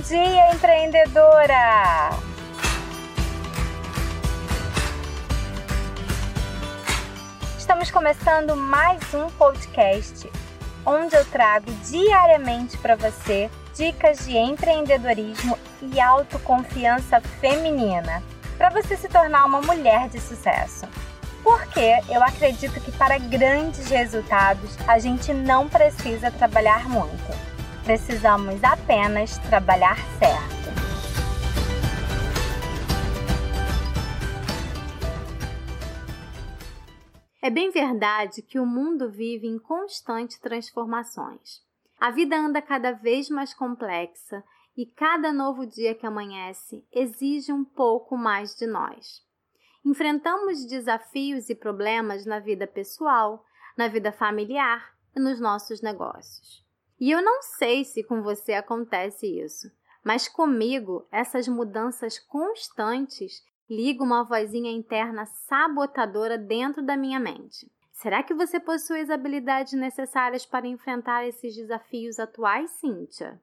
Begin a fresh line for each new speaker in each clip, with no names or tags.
dia, empreendedora! Estamos começando mais um podcast onde eu trago diariamente para você dicas de empreendedorismo e autoconfiança feminina para você se tornar uma mulher de sucesso. Porque eu acredito que para grandes resultados a gente não precisa trabalhar muito. Precisamos apenas trabalhar certo. É bem verdade que o mundo vive em constantes transformações. A vida anda cada vez mais complexa e cada novo dia que amanhece exige um pouco mais de nós. Enfrentamos desafios e problemas na vida pessoal, na vida familiar e nos nossos negócios. E eu não sei se com você acontece isso, mas comigo essas mudanças constantes ligam uma vozinha interna sabotadora dentro da minha mente. Será que você possui as habilidades necessárias para enfrentar esses desafios atuais, Cíntia?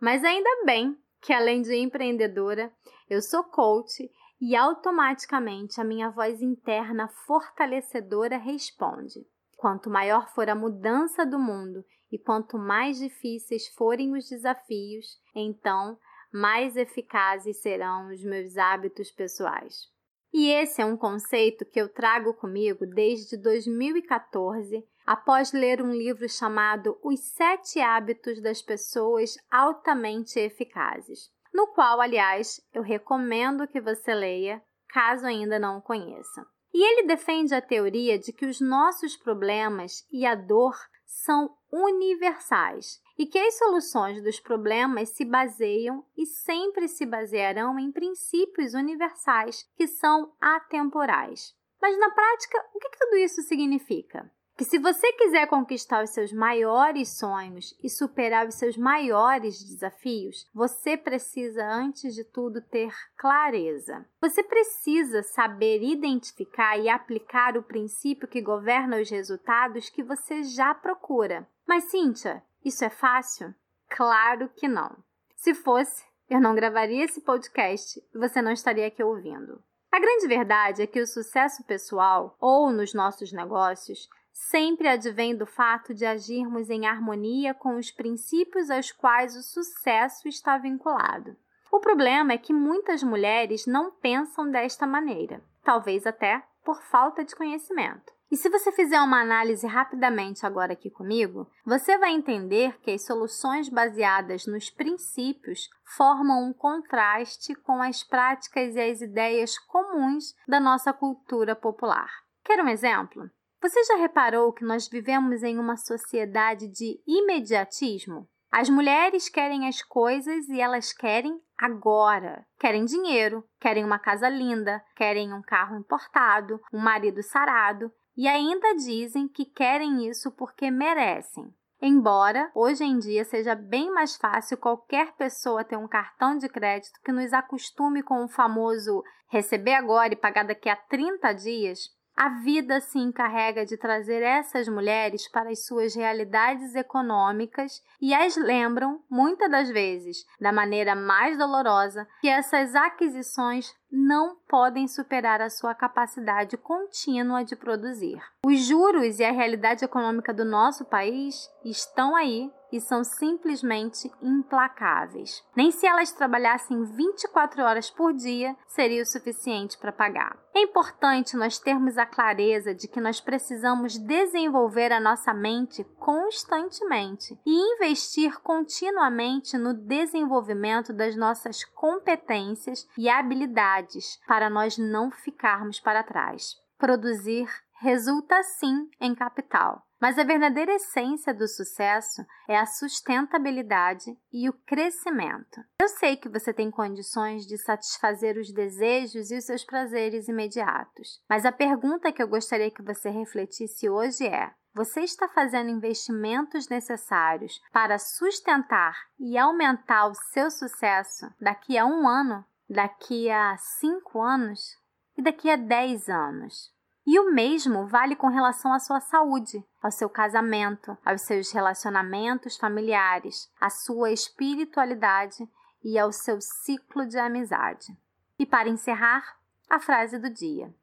Mas ainda bem que, além de empreendedora, eu sou coach e automaticamente a minha voz interna fortalecedora responde: quanto maior for a mudança do mundo e quanto mais difíceis forem os desafios, então mais eficazes serão os meus hábitos pessoais. E esse é um conceito que eu trago comigo desde 2014 após ler um livro chamado Os Sete Hábitos das Pessoas Altamente Eficazes, no qual, aliás, eu recomendo que você leia, caso ainda não o conheça. E ele defende a teoria de que os nossos problemas e a dor são universais e que as soluções dos problemas se baseiam e sempre se basearão em princípios universais que são atemporais. Mas na prática, o que tudo isso significa? Que se você quiser conquistar os seus maiores sonhos e superar os seus maiores desafios, você precisa, antes de tudo, ter clareza. Você precisa saber identificar e aplicar o princípio que governa os resultados que você já procura. Mas, Cíntia, isso é fácil? Claro que não. Se fosse, eu não gravaria esse podcast e você não estaria aqui ouvindo. A grande verdade é que o sucesso pessoal ou nos nossos negócios sempre advém do fato de agirmos em harmonia com os princípios aos quais o sucesso está vinculado. O problema é que muitas mulheres não pensam desta maneira, talvez até por falta de conhecimento. E se você fizer uma análise rapidamente agora aqui comigo, você vai entender que as soluções baseadas nos princípios formam um contraste com as práticas e as ideias comuns da nossa cultura popular. Quer um exemplo? Você já reparou que nós vivemos em uma sociedade de imediatismo? As mulheres querem as coisas e elas querem agora. Querem dinheiro, querem uma casa linda, querem um carro importado, um marido sarado e ainda dizem que querem isso porque merecem. Embora hoje em dia seja bem mais fácil qualquer pessoa ter um cartão de crédito que nos acostume com o famoso receber agora e pagar daqui a 30 dias, a vida se encarrega de trazer essas mulheres para as suas realidades econômicas e as lembram, muitas das vezes, da maneira mais dolorosa, que essas aquisições não podem superar a sua capacidade contínua de produzir. Os juros e a realidade econômica do nosso país estão aí e são simplesmente implacáveis. Nem se elas trabalhassem 24 horas por dia seria o suficiente para pagar. É importante nós termos a clareza de que nós precisamos desenvolver a nossa mente constantemente e investir continuamente no desenvolvimento das nossas competências e habilidades para nós não ficarmos para trás. Produzir resulta sim em capital mas a verdadeira essência do sucesso é a sustentabilidade e o crescimento. Eu sei que você tem condições de satisfazer os desejos e os seus prazeres imediatos, mas a pergunta que eu gostaria que você refletisse hoje é: você está fazendo investimentos necessários para sustentar e aumentar o seu sucesso daqui a um ano, daqui a cinco anos e daqui a dez anos? E o mesmo vale com relação à sua saúde, ao seu casamento, aos seus relacionamentos familiares, à sua espiritualidade e ao seu ciclo de amizade. E para encerrar, a frase do dia: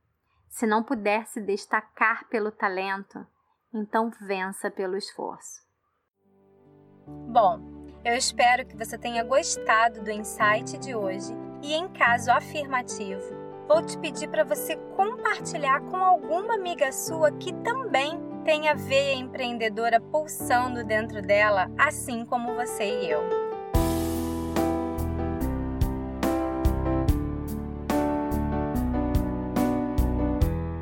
Se não puder se destacar pelo talento, então vença pelo esforço.
Bom, eu espero que você tenha gostado do insight de hoje e, em caso afirmativo, vou te pedir para você compartilhar com alguma amiga sua que também tem a veia empreendedora pulsando dentro dela, assim como você e eu.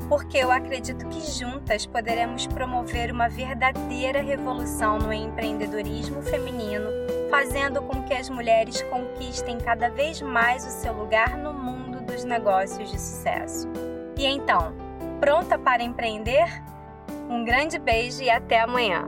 porque eu acredito que juntas poderemos promover uma verdadeira revolução no empreendedorismo feminino, fazendo com que as mulheres conquistem cada vez mais o seu lugar no mundo dos negócios de sucesso. E então, pronta para empreender? Um grande beijo e até amanhã!